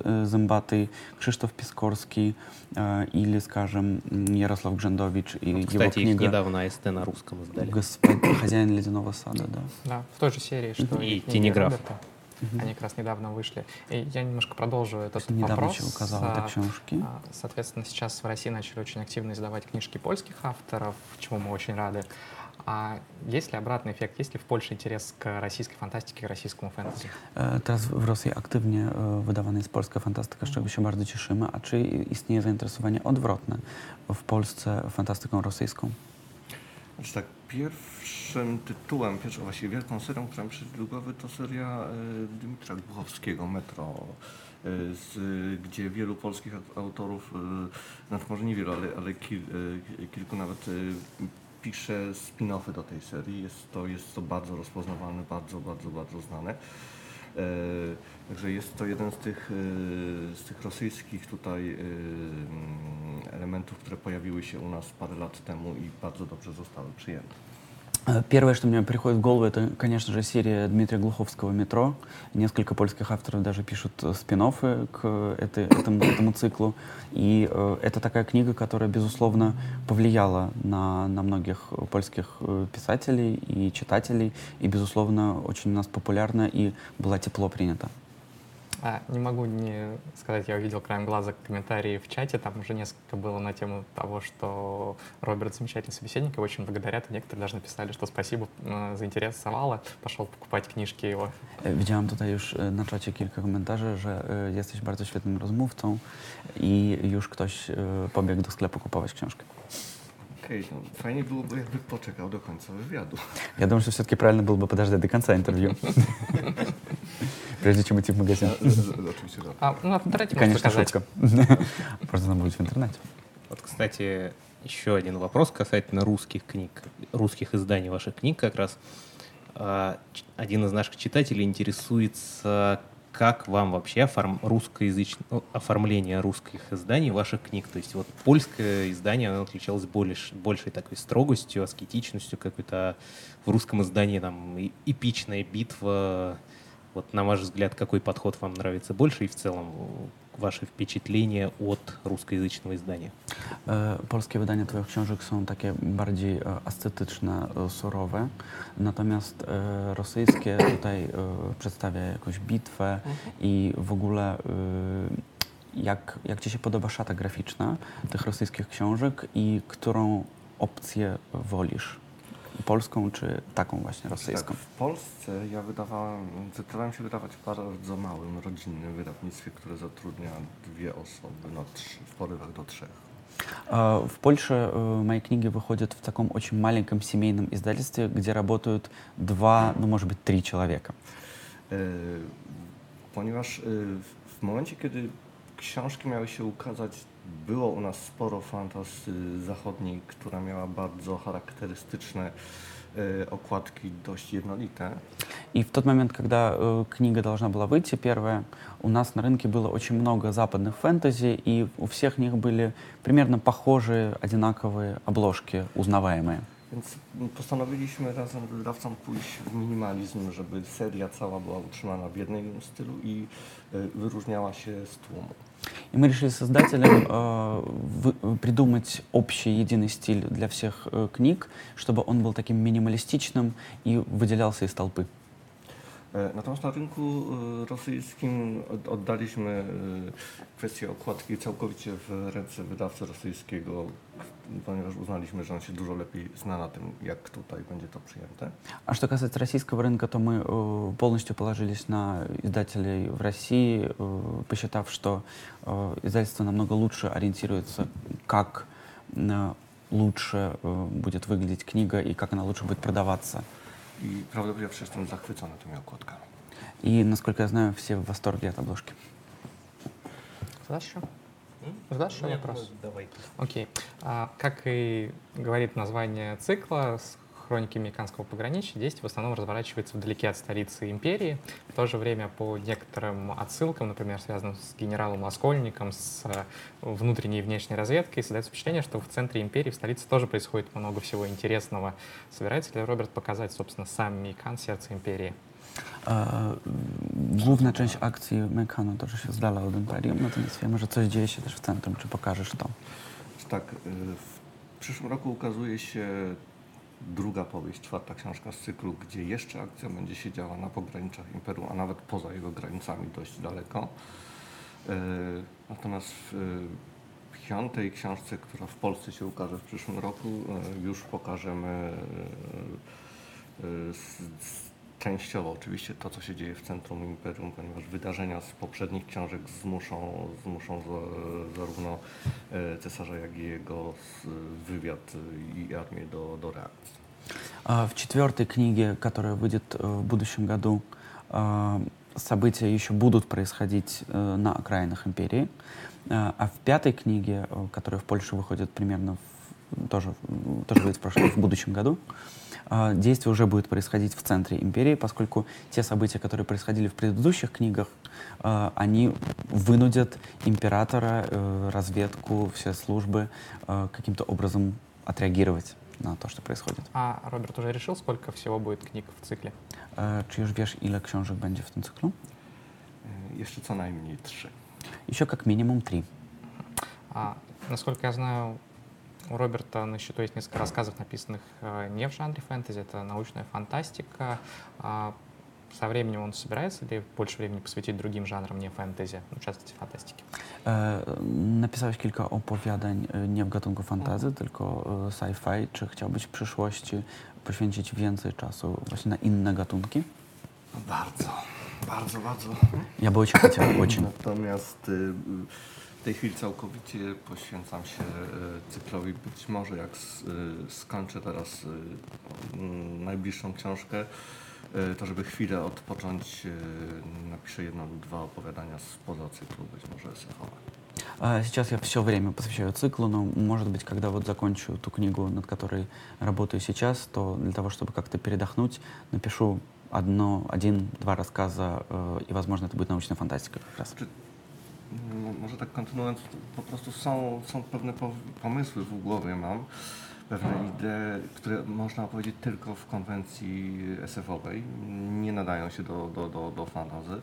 э, Зымбатый, Krzysztof Пискорский э, или, скажем, Ярослав Гжендович и его Кстати, их книга недавно АСТ на русском издали. «Господ- «Хозяин ледяного сада», да. Да, в той же серии, что И книги «Тенеграф». Роберта. Они как раз недавно вышли. И я немножко продолжу этот Недавно вопрос. еще указал А, это książki. а, Соответственно, сейчас в России начали очень активно издавать книжки польских авторов, чему мы очень рады. А есть ли обратный эффект? Есть ли в Польше интерес к российской фантастике, к российскому фэнтези? Teraz w Rosji aktywnie e, wydawana jest polska fantastyka, z czego się bardzo cieszymy. A czy istnieje zainteresowanie odwrotne w Polsce fantastyką rosyjską? Znaczy tak, pierwszym tytułem, pierwszą właściwie wielką serią, do głowy, to seria e, Dymitra Głuchowskiego, Metro, e, z, gdzie wielu polskich aut- autorów, e, znaczy może niewielu, ale, ale kil, kilku nawet pisze spin-offy do tej serii. Jest to, jest to bardzo rozpoznawalne, bardzo, bardzo, bardzo znane. Także jest to jeden z tych, z tych rosyjskich tutaj mm, elementów, które pojawiły się u nas parę lat temu i bardzo dobrze zostały przyjęte. Э, Первое, что мне приходит в голову, это, конечно же, серия Дмитрия Глуховского «Метро». Несколько польских авторов даже пишут спин к этой- этому, этому циклу. И э, это такая книга, которая, безусловно, повлияла на, на многих польских э, писателей и читателей. И, безусловно, очень у нас популярна и была тепло принята. А, не могу не сказать, я увидел краем глаза комментарии в чате, там уже несколько было на тему того, что Роберт замечательный собеседник, его очень благодарят, и некоторые даже написали, что спасибо, э, zainteresowała, пошел покупать книжки его. Widziałam tutaj już na czacie kilka komentarzy, że jesteś bardzo świetnym rozmówcą i już ktoś pobiegł do sklepu kupować książkę. Okej, no, fajnie byłoby, jakby poczekał do końca wywiadu. Я думаю, что все-таки правильно было бы подождать до конца интервью, прежде чем идти в магазин. Z- Oczywiście tak. А, ну, давайте Конечно, заказать. шутка. Просто она будет в интернете. Вот, кстати, еще один вопрос касательно русских книг, русских изданий ваших книг как раз. А, Один из наших читателей интересуется, как вам вообще оформ... русскоязычное ну, оформление русских изданий ваших книг. То есть вот польское издание, оно отличалось больш... большей такой строгостью, аскетичностью какой-то. а В русском издании там эпичная битва. Вот на ваш взгляд, какой подход вам нравится больше и в целом э, ваши wпечатления от russkojęzycznego izdania? E, Polskie wydania Twoich książek są takie bardziej e, ascetyczne, e, surowe, natomiast e, rosyjskie tutaj e, przedstawia jakąś bitwę i w ogóle e, jak, jak Ci się podoba szata graficzna tych rosyjskich książek i którą opcję wolisz? Polską czy taką właśnie rosyjską? Tak, w Polsce ja wydawałem, zdecydowałem się wydawać w bardzo małym, rodzinnym wydawnictwie, które zatrudnia dwie osoby, no trzy, w porywach do trzech. А, В Польше э, мои книги выходят в таком очень маленьком семейном издательстве, где работают два, ну, может быть, три человека. E, ponieważ e, w- w momencie, kiedy książki miały się ukazać, było u nas sporo fantasy zachodniej, która miała bardzo charakterystyczne okładki, dość jednolite. И в тот момент, когда э, книга должна была выйти, первая, у нас на рынке было очень много западных фэнтези, и у всех них были примерно похожие, одинаковые обложки, узнаваемые. Więc postanowiliśmy razem z wydawcą pójść w minimalizm, żeby seria cała była utrzymana w jednym stylu i e, wyróżniała się z tłumu. И мы решили с издателем э, вы- придумать общий единый стиль для всех э, книг, чтобы он был таким минималистичным и выделялся из толпы. E, Natomiast na rynku e, rosyjskim od- oddaliśmy e, kwestię okładki całkowicie w ręce wydawcy rosyjskiego, ponieważ uznaliśmy, że on się dużo lepiej zna na tym, jak tutaj będzie to przyjęte. А что касается российского рынка, то мы э, полностью положились на издателей в России, э, посчитав, что э, издательство намного лучше ориентируется, как э, лучше э, будет выглядеть книга и как она лучше будет продаваться. I prawdę powiedziawszy jestem zachwycony tymi okładkami. И, насколько я знаю, все в восторге от обложки. Задашь еще? Задашь еще вопрос? Давай. Окей. А, как и говорит название цикла, с хроники американского пограничья действие в основном разворачивается вдалеке от столицы империи. В то же время по некоторым отсылкам, например, связанным с генералом Оскольником, с э, внутренней и внешней разведкой, создается впечатление, что в центре империи, в столице тоже происходит много всего интересного. Собирается ли Роберт показать, собственно, сам Мейкан, сердце империи? E, Główna część akcji Mekano toczy się z dala od Imperium, natomiast wiemy, że coś dzieje się też w centrum. Czy pokażesz to? Tak, w przyszłym roku ukazuje się druga powieść, czwarta książka z cyklu, gdzie jeszcze akcja będzie się działa na pograniczach Imperium, a nawet poza jego granicami dość daleko. Y, Natomiast w piątej książce, która w Polsce się ukaże w przyszłym roku, y, już pokażemy s- częściowo oczywiście to, co się dzieje w centrum Imperium, ponieważ wydarzenia z poprzednich książek zmuszą, zmuszą za, zarówno e, cesarza, jak i jego s- wywiad y, i armię do, do reakcji. А, В четвертой книге, которая выйдет в будущем году, события еще будут происходить на окраинах империи. А в пятой книге, которая в Польше выходит примерно в- тоже, тоже выйдет в, прошлом, в будущем году, действие уже будет происходить в центре империи, поскольку те события, которые происходили в предыдущих книгах, а, они вынудят императора, э, разведку, все службы э, каким-то образом отреагировать на то, что происходит. А Роберт уже решил, сколько всего будет книг в цикле? Czy już wiesz, ile książek będzie w tym cyklu? Jeszcze co najmniej trzy. Еще как минимум три. А, насколько я знаю, у Роберта на счету есть несколько рассказов, написанных э, не в жанре фэнтези, это научная фантастика. А, со временем он собирается ли больше времени посвятить другим жанрам, nie фэнтези, ну, в частности, фантастики? E, napisałeś kilka opowiadań e, nie w gatunku fantazy, tylko e, sci-fi. Czy chciałbyś w przyszłości poświęcić więcej czasu właśnie na inne gatunki? Bardzo, bardzo, bardzo. Я бы очень хотел, очень. Natomiast y, W tej chwili całkowicie poświęcam się e, cyklowi. Być może jak s- e, skończę teraz e, m, najbliższą książkę, e, to żeby chwilę odpocząć, e, napiszę jedno lub dwa opowiadania spoza cyklu, być może esechowe. А Сейчас я все время посвящаю циклу, но, может быть, когда вот закончу ту книгу, над которой работаю сейчас, то для того, чтобы как-то передохнуть, напишу одно, один-два рассказа, э, и, возможно, это будет научная фантастика как раз. Może tak kontynuując, po prostu są, są pewne po- pomysły w głowie mam, pewne idee, które można opowiedzieć tylko w konwencji SF-owej, nie nadają się do, do, do, do fantazy,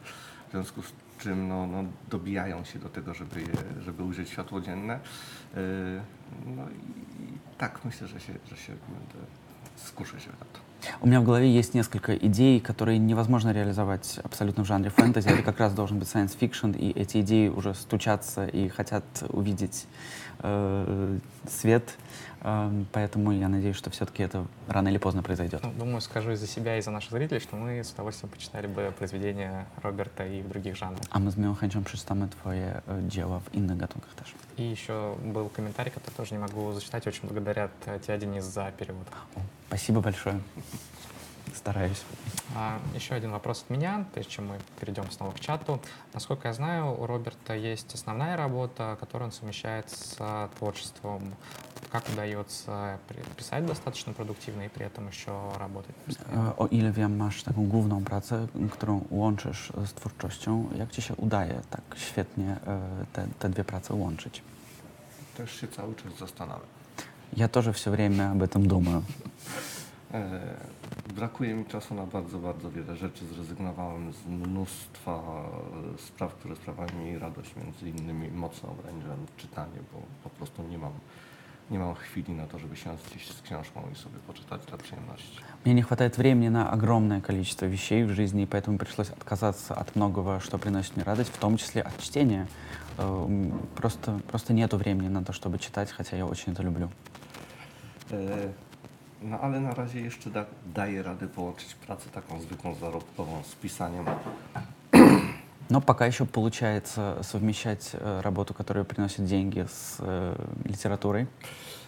w związku z czym no, no, dobijają się do tego, żeby, je, żeby ujrzeć światło dzienne. Yy, No i, tak myślę, że się, że się skuszę się na to. У меня в голове есть несколько идей, которые невозможно реализовать абсолютно в жанре фэнтези. Это как раз должен быть science fiction, и эти идеи уже стучатся и хотят увидеть э, свет. Эм, поэтому я надеюсь, что все-таки это рано или поздно произойдет. Ну, думаю, скажу и за себя, и за наших зрителей, что мы с удовольствием почитали бы произведения Роберта и в других жанрах. A my z moją chęcią przeczytamy Twoje e, dzieła w innych gatunkach też. И еще был комментарий, который тоже не могу зачитать. Очень благодарят э, тебя, Денис, за перевод. О, спасибо большое. Стараюсь. А, еще один вопрос от меня, прежде чем мы перейдем снова к чату. Насколько я знаю, у Роберта есть основная работа, которую он совмещает с творчеством. Как удается писать достаточно продуктивно и при этом еще работать? O ile wiem, masz taką główną pracę, którą łączysz z twórczością. Jak Ci się udaje tak świetnie te, te dwie prace łączyć? Też się cały czas zastanawiam. Я тоже все время об этом думаю. E, Brakuje mi czasu na bardzo, bardzo wiele rzeczy. Zrezygnowałem z mnóstwa e, spraw, które sprawiają mi radość, między innymi mocno ograniczyłem czytanie, bo po prostu nie mam, nie mam chwili na to, żeby siąść gdzieś z książką i sobie poczytać dla przyjemności. Мне не хватает времени на огромное количество вещей в жизни, и поэтому пришлось отказаться от многого, что приносит мне радость, в том числе от чтения. Э, м, Просто, просто нету времени на то, чтобы читать, хотя я очень это люблю. E, No ale na razie jeszcze da, daję radę połączyć pracę taką zwykłą, zarobkową z pisaniem. Но пока еще получается совмещать э, работу, которая приносит деньги, с э, литературой.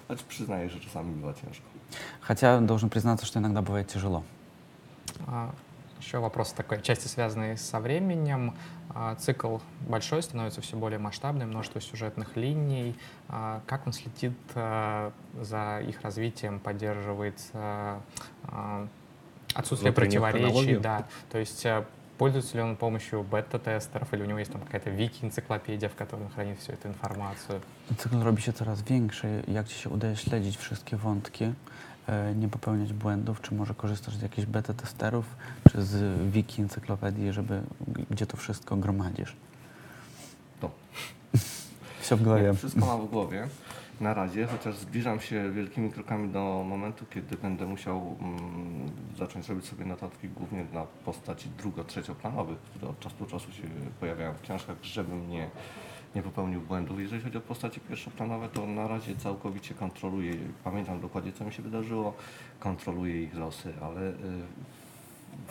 Choć przyznaję, że czasami bywa ciężko. Хотя должен признаться, что иногда бывает тяжело. А, Еще вопрос такой, части связанный со временем. А, Цикл большой, становится все более масштабным, множество сюжетных линий. А, Как он следит а, за их развитием, поддерживает а, отсутствие Внутреннюю противоречий? Да, то есть а, пользуется ли он помощью бета-тестеров или у него есть там какая-то wiki-энcyklopедия, в которой он хранит всю эту информацию? Cykl robi się coraz większy. Jak ci się udaje śledzić wszystkie wątki, E, nie popełniać błędów, czy może korzystasz z jakichś beta testerów, czy z wiki encyklopedii, żeby gdzie to wszystko gromadzisz? To. Wsio w głowie. Nie, wszystko mam w głowie na razie, chociaż zbliżam się wielkimi krokami do momentu, kiedy będę musiał mm, zacząć robić sobie notatki głównie dla postaci drugo-trzecioplanowych, które od czasu do czasu się pojawiają w książkach, żeby mnie nie popełnił błędów. Jeżeli chodzi o postaci pierwszoplanowe, to na razie całkowicie kontroluję, pamiętam dokładnie co mi się wydarzyło, kontroluję ich losy, ale y,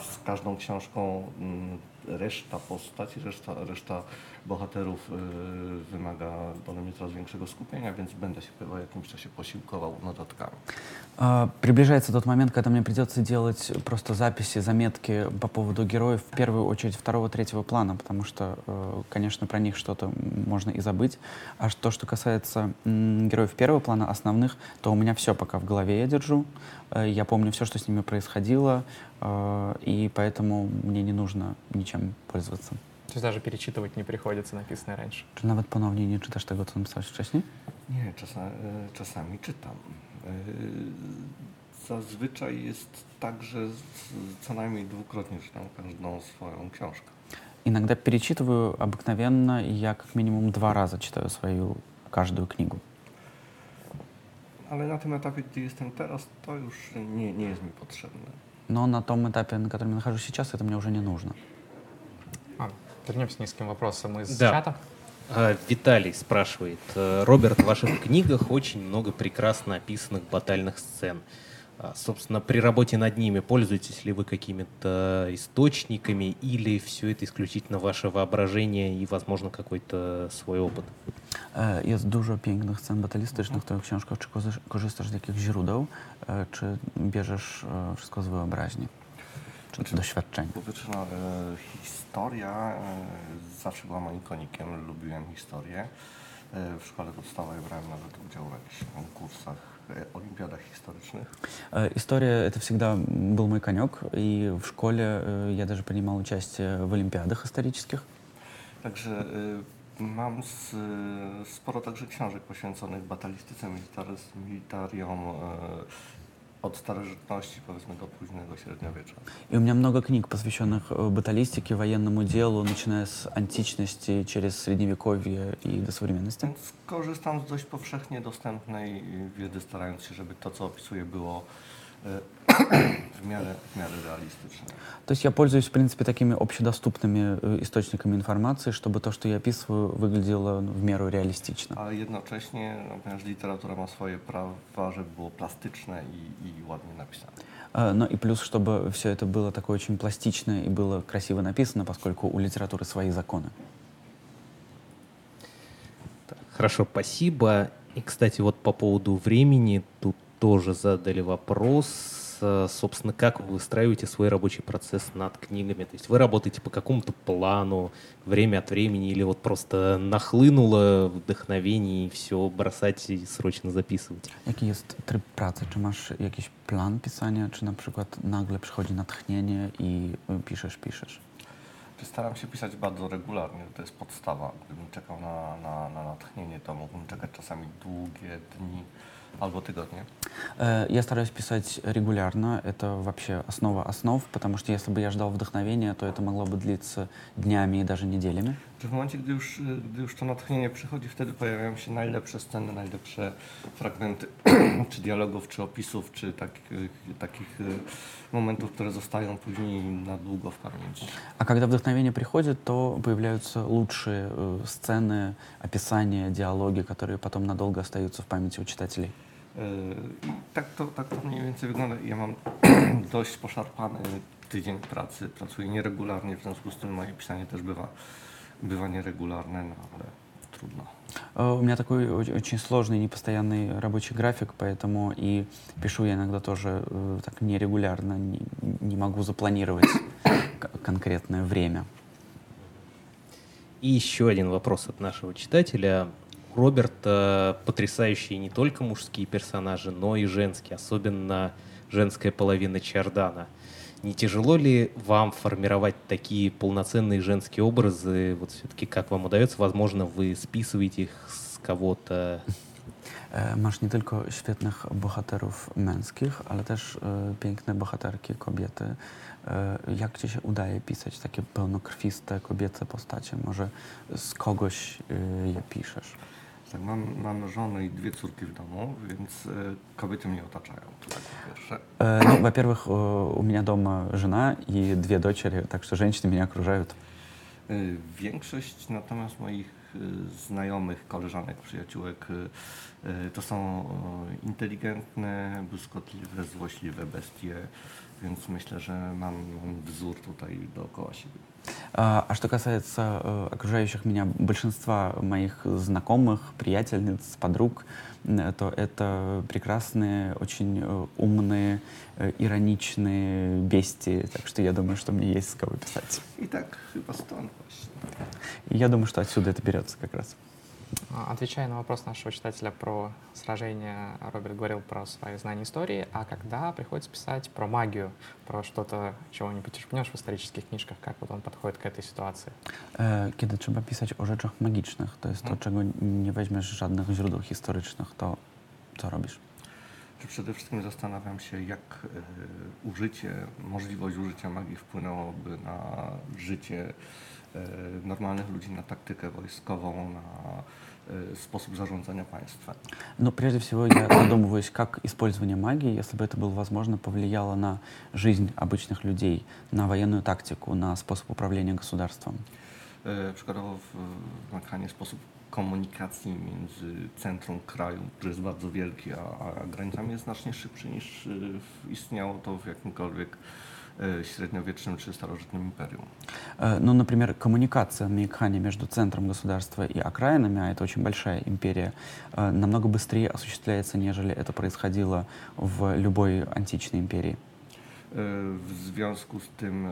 z każdą książką mm, reszta postaci, reszta, reszta bohaterów y, wymaga ode mnie coraz większego skupienia, więc będę się po jakimś czasie posiłkował notatkami. Приближается тот момент, когда мне придется делать просто записи, заметки по поводу героев, в первую очередь второго, третьего плана, потому что, конечно, про них что-то можно и забыть. А то, что касается героев первого плана, основных, то у меня все пока в голове я держу. Я помню все, что с ними происходило, и поэтому мне не нужно ничем пользоваться. То есть даже перечитывать не приходится написанное раньше. Czy nawet ponownie nie czytasz tego, co napisałeś wcześniej? Nie, czasa, y, czasami czytam. Y, Zazwyczaj jest tak, że z- co najmniej dwukrotnie czytam każdą swoją książkę. Иногда перечитываю обыкновенно, и я как минимум два раза читаю свою каждую книгу. Ale na tym etapie, gdzie jestem teraz, to już nie, nie jest mi potrzebne. Но на том этапе, на котором я нахожусь сейчас, это мне уже не нужно. А, вернемся к низким вопросам из Да. чата. А, Виталий спрашивает. э, Роберт, в ваших книгах очень много прекрасно описанных батальных сцен. А, собственно, при работе над ними пользуетесь ли вы какими-то источниками или все это исключительно ваше воображение и, возможно, какой-то свой опыт? Jest dużo pięknych scen batalistycznych w twoich książkach. Czy korzy- korzystasz z jakichś źródeł, e, czy bierzesz e, wszystko z wyobraźni, czy doświadczenia? Po pierwsze, no, e, historia e, zawsze była moim konikiem, lubiłem historię. E, w szkole podstawowej brałem nawet udział w jakichś konkursach, e, historycznych. Э, История — это всегда был мой конек, и в школе э, я даже принимал участие в олимпиадах исторических. Także e, mam s, sporo także książek poświęconych batalistyce, e, od starożytności powiedzmy do późnego średniowiecza. И у меня много книг, посвященных э, баталистике, военному делу, начиная с античности через средневековье и до современности. Więc korzystam z dość powszechnie dostępnej wiedzy, starając się, żeby to, co opisuję, było e, w miarę, w miarę realistyczne. То есть я пользуюсь, в принципе, такими общедоступными э, источниками информации, чтобы то, что я описываю, выглядело ну, в меру реалистично. Ale jednocześnie, no, ponieważ literatura ma swoje prawa, żeby było plastyczne i, i ładnie napisane. Э, Но и плюс, чтобы все это было такое очень пластичное и было красиво написано, поскольку у литературы свои законы. Хорошо, спасибо. И, кстати, вот по поводу времени тут тоже задали вопрос. Э, Собственно, как вы выстраиваете свой рабочий процесс над книгами? То есть вы работаете по какому-то плану, время от времени, или вот просто нахлынуло вдохновение и все бросать и срочно записывать? Jaki jest tryb pracy? Czy masz jakiś plan pisania, czy na przykład nagle przychodzi natchnienie i y, piszesz, piszesz? Czy Staram się pisać bardzo regularnie, to jest podstawa. Gdybym czekał na, na, na natchnienie, to mógłbym czekać czasami długie dni albo tygodnie. Э, Я стараюсь писать регулярно, это вообще основа основ, потому что если бы я ждал вдохновения, то это могло бы длиться днями и даже неделями. Czy w momencie, gdy już, gdy już to natchnienie przychodzi, wtedy pojawiają się najlepsze sceny, najlepsze fragmenty, czy dialogów, czy opisów, czy takich, takich y, momentów, które zostają później na długo w pamięci. А когда вдохновение приходит, то появляются лучшие э, сцены, описания, диалоги, которые потом надолго остаются в памяти у читателей. Y, I tak to, tak to mniej więcej wygląda. Ja mam dość poszarpany tydzień pracy, pracuję nieregularnie, w związku z tym moje pisanie też bywa, bywa nieregularne, no ale trudno. Э, У меня такой очень сложный, непостоянный рабочий график, поэтому и пишу я иногда тоже э, так нерегулярно, не, не могу запланировать конкретное время. И еще один вопрос от нашего читателя. Роберта потрясающие не только мужские персонажи, но и женские, особенно женская половина Чардана. Не тяжело ли вам формировать такие полноценные женские образы? Вот все-таки как вам удается? Возможно, вы списываете их с. E, Masz nie tylko świetnych bohaterów męskich, ale też piękne bohaterki, kobiety. Jak ci się udaje pisać takie pełnokrwiste, kobiece postacie? Może z kogoś je piszesz? Tak, mam, mam żonę i dwie córki w domu, więc y, kobiety mnie otaczają. To tak po pierwsze. Э, Ну, во-первых, э, у меня дома жена и две дочери, так что женщины меня окружают. Y, Większość natomiast moich y, znajomych, koleżanek, przyjaciółek y, y, to są y, inteligentne, błyskotliwe, złośliwe bestie, więc myślę, że mam, mam wzór tutaj dookoła siebie. А а что касается э, окружающих меня большинства моих знакомых, приятельниц, подруг, то это прекрасные, очень э, умные, э, ироничные бестии. Так что я думаю, что мне есть с кого писать. Właśnie. И я думаю, что отсюда это берется как раз. А, Отвечая на вопрос нашего читателя про сражение, Роберт говорил про свои знания истории, а когда приходится писать про магию, про что-то, чего не почерпнешь в исторических книжках, как вот он подходит к этой ситуации? E, Kiedy trzeba pisać o rzeczach magicznych, to jest to, czego nie weźmiesz z żadnych źródeł historycznych, to co robisz? Czy przede wszystkim zastanawiam się, jak y, użycie, możliwość użycia magii wpłynęłoby na życie y, normalnych ludzi, na taktykę wojskową, na y, sposób zarządzania państwem. Но прежде всего я задумываюсь, как использование магии, если бы это было возможно, повлияло на жизнь обычных людей, на военную тактику, на способ управления государством. Y, Przykładowo w, w Makranie sposób komunikacji między centrum kraju, który jest bardzo wielki, a, a granicami jest znacznie szybszy niż y, istniało to w jakimkolwiek y, średniowiecznym czy starożytnym imperium. Ну, например, коммуникация на Мейкхане между центром государства и окраинами, а это очень большая империя, э, намного быстрее осуществляется, нежели это происходило в любой античной империи. W związku z tym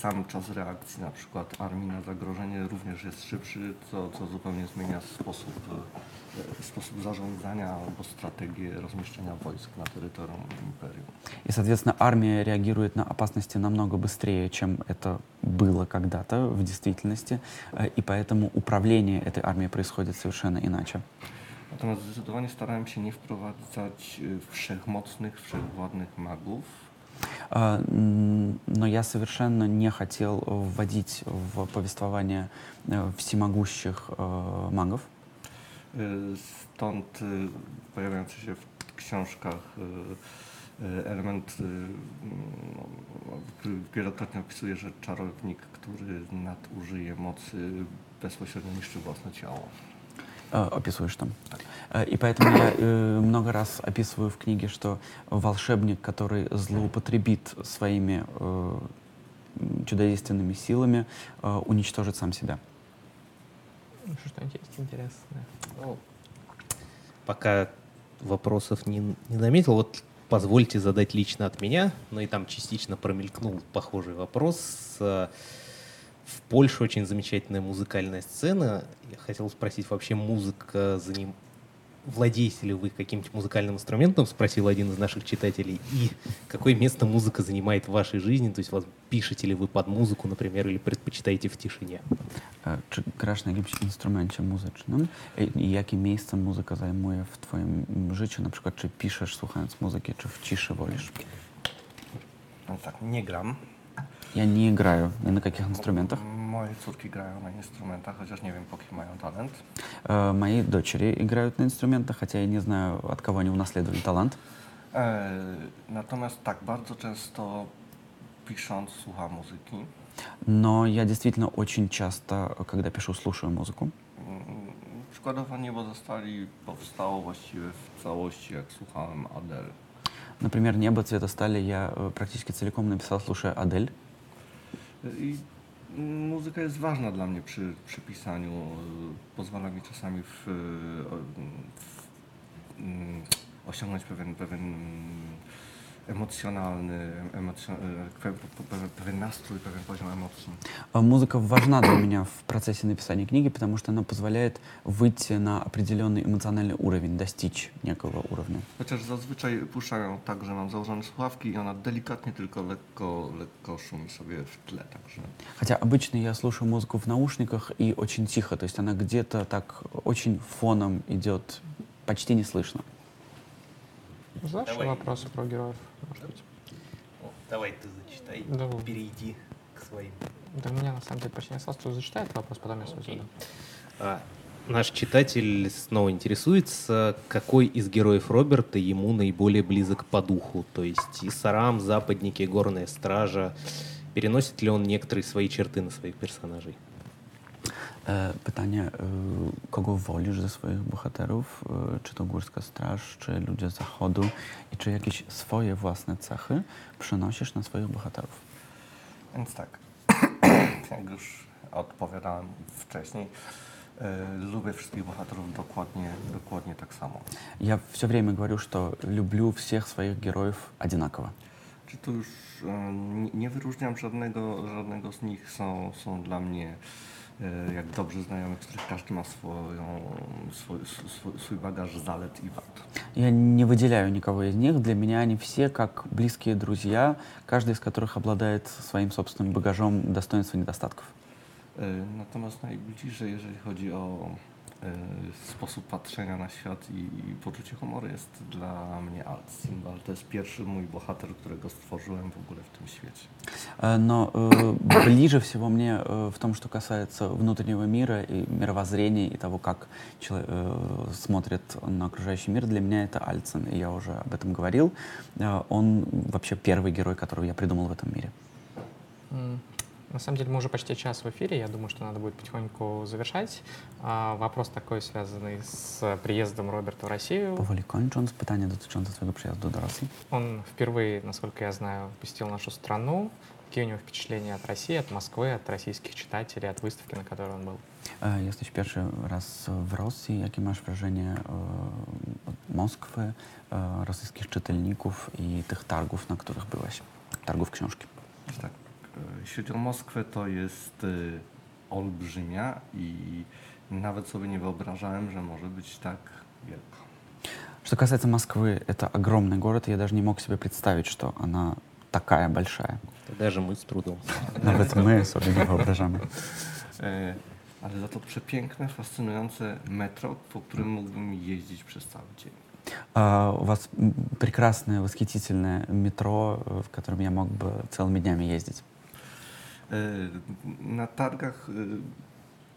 sam czas reakcji na przykład armii na zagrożenie również jest szybszy, co, co zupełnie zmienia sposób, y, sposób zarządzania albo strategię rozmieszczenia wojsk na terytorium imperium. И, соответственно, армия реагирует на опасности намного быстрее, чем это было когда-то в действительности, э, и поэтому управление этой армией происходит совершенно иначе. Natomiast zdecydowanie starałem się nie wprowadzać y, wszechmocnych, wszechwładnych magów, А, м, Но я совершенно не хотел вводить в повествование э, всемогущих э, магов. Y, Stąd y, pojawiający się w książkach y, y, element, y, no, który wielokrotnie opisuje, że czarownik, który nadużyje mocy, bezpośrednio niszczy własne ciało. Э, Описываешь там. Э, И поэтому я э, много раз описываю в книге, что волшебник, который злоупотребит своими э, чудодейственными силами, э, уничтожит сам себя. Еще что-нибудь есть интересное? Ну, пока вопросов не, не заметил, вот позвольте задать лично от меня, но и там частично промелькнул похожий вопрос. Э, В Польше очень замечательная музыкальная сцена. Я хотел спросить, вообще музыка за ним... Владеете ли вы каким-нибудь музыкальным инструментом, спросил один из наших читателей, и какое место музыка занимает в вашей жизни, то есть вот, пишете ли вы под музыку, например, или предпочитаете в тишине? Czy grasz na jakimś instrumencie muzycznym? I jakie miejsce muzyka zajmuje w twoim życiu? Na przykład, czy piszesz słuchając muzyki, czy w ciszy wolisz? No tak, nie gram. Я не играю ни на каких инструментах. Moje córki grają na instrumentach, chociaż nie wiem, po kim mają talent. Э, Мои дочери играют на инструментах, хотя я не знаю, от кого они унаследовали талант. E, natomiast tak, bardzo często pisząc słucham muzyki. Но я действительно очень часто, когда пишу, слушаю музыку. Mm, Przykładowo Niebo zostali powstało właściwie w całości, jak słuchałem Adele. Например, «Небо цвета стали» я э, практически целиком написал, слушая Адель. I muzyka jest ważna dla mnie przy, przy pisaniu. Pozwala mi czasami w, y, o- w, mm, osiągnąć pewien, pewien emocjonalny, emocjo, y, pe- pe- pe- pewien nastrój, pewien poziom emocji. Музыка важна для меня в процессе написания книги, потому что она позволяет выйти на определенный эмоциональный уровень, достичь некого уровня. Chociaż zazwyczaj puszczam ją tak, że mam założone słuchawki i ona delikatnie, tylko lekko, lekko szumi sobie w tle. Także Хотя обычно я слушаю музыку в наушниках и очень тихо, то есть она где-то так очень фоном идет, почти не слышно. Знаешь Давай. вопросы про героев? Может быть? давай ты зачитай, Да. перейди к своим. Да меня на самом деле почти не осталось. Кто зачитает вопрос, потом я свой задам. А, Наш читатель снова интересуется, какой из героев Роберта ему наиболее близок по духу. То есть и Сарам, Западники, Горная Стража. Переносит ли он некоторые свои черты на своих персонажей? E, Pytanie, y, kogo wolisz ze swoich bohaterów? Y, Czy to Górska Straż, czy ludzie Zachodu? I czy jakieś swoje własne cechy przenosisz na swoich bohaterów? Więc tak, jak już odpowiadałem wcześniej, e, lubię wszystkich bohaterów dokładnie, dokładnie tak samo. Я все время говорю, что люблю всех своих героев одинаково. Czy tu już e, nie- nie wyróżniam żadnego, żadnego z nich, są, są dla mnie e, jak dobrzy znajomych, z których każdy ma swoją, swój, swój, swój bagaż zalet i wad. Я не выделяю никого из них. Для меня они все как близкие друзья, каждый из которых обладает своим собственным багажом достоинств и недостатков. E, Natomiast najbliżej, jeżeli chodzi o e, sposób patrzenia na świat i, i poczucie humoru, jest dla mnie Alt Simbal. To jest pierwszy mój bohater, którego stworzyłem w ogóle w tym świecie. Но э, ближе всего мне э, в том, что касается внутреннего мира и мировоззрения и того, как человек э, смотрит на окружающий мир, для меня это Альцин, и я уже об этом говорил. Э, Он вообще первый герой, которого я придумал в этом мире. М, На самом деле мы уже почти час в эфире, я думаю, что надо будет потихоньку завершать. А, вопрос такой, связанный с приездом Роберта в Россию. Powoli kończąc, pytanie dotyczące Twojego przyjazdu do Rosji. Он впервые, насколько я знаю, посетил нашу страну. Какие у него wpечатления от России, от Москвы, от российских читателей, от выставки, на которой он был? Jesteś pierwszy raz w Rosji. Jakie masz wrażenie od Moskwy, rosyjskich czytelników i tych targów, na których byłeś? Targów książki. Tak, jeśli chodzi o Moskwę, to jest e, olbrzymia i nawet sobie nie wyobrażałem, że może być tak wielka. Что касается Москвы, это огромный город, и я даже не мог себе представить, что она такая большая. Даже мы с трудом. Nawet my sobie nie wyobrażamy. E, Ale za to przepiękne, fascynujące metro, po którym mógłbym jeździć przez cały dzień. А, у вас м, прекрасное, восхитительное метро, э, в котором я мог бы целыми днями ездить. E, Na targach e,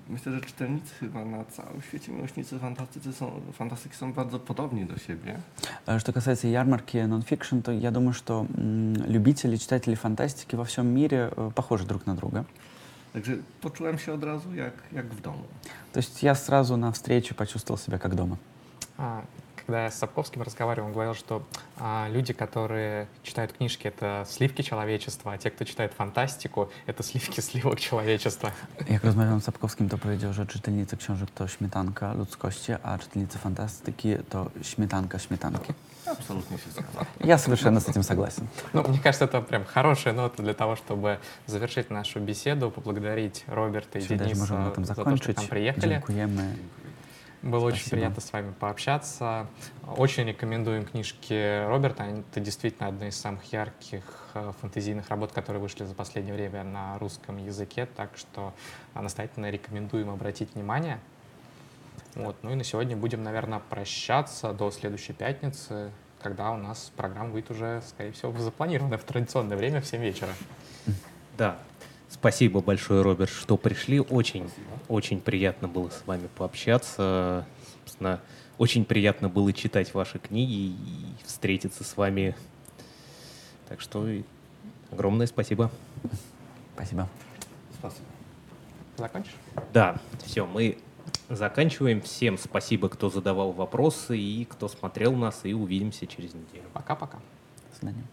myślę, że czytelnicy chyba na całym świecie, miłośnicy fantastyki są, fantastyki są bardzo podobni do siebie. А Что касается ярмарки нонфикшн, то я думаю, что м, любители, читатели фантастики во всем мире э, похожи друг на друга. Także poczułem się od razu jak, jak w domu. То есть я сразу на встрече почувствовал себя как дома. А, Когда я с Сапковским разговаривал, он говорил, что а, люди, которые читают книжки, это сливки человечества, а те, кто читает фантастику, это сливки сливок человечества. Jak rozmawiałem z Sapkowskim, to powiedział, że czytelnicy książek to śmietanka ludzkości, a czytelnicy fantastyki to śmietanka śmietanki. Absolutnie się zgadzam. Я совершенно с этим согласен. Ну, мне кажется, это прям хорошая нота для того, чтобы завершить нашу беседу, поблагодарить Роберта и Дениса tym за то, что к нам приехали. Dziękujemy. Было очень Спасибо. приятно с вами пообщаться. Очень рекомендуем книжки Роберта. Это действительно одна из самых ярких э, фэнтезийных работ, которые вышли за последнее время на русском языке. Так что а, настоятельно рекомендуем обратить внимание. Вот. Ну и на сегодня будем, наверное, прощаться до следующей пятницы, когда у нас программа выйдет уже, скорее всего, в запланированное в традиционное время в 7 вечера. Да. Спасибо большое, Роберт, что пришли. Очень, очень приятно было с вами пообщаться. Собственно, очень приятно было читать ваши книги и встретиться с вами. Так что огромное спасибо. Спасибо. Спасибо. Закончишь? Да, все, мы заканчиваем. Всем спасибо, кто задавал вопросы и кто смотрел нас, и увидимся через неделю. Пока-пока. До свидания.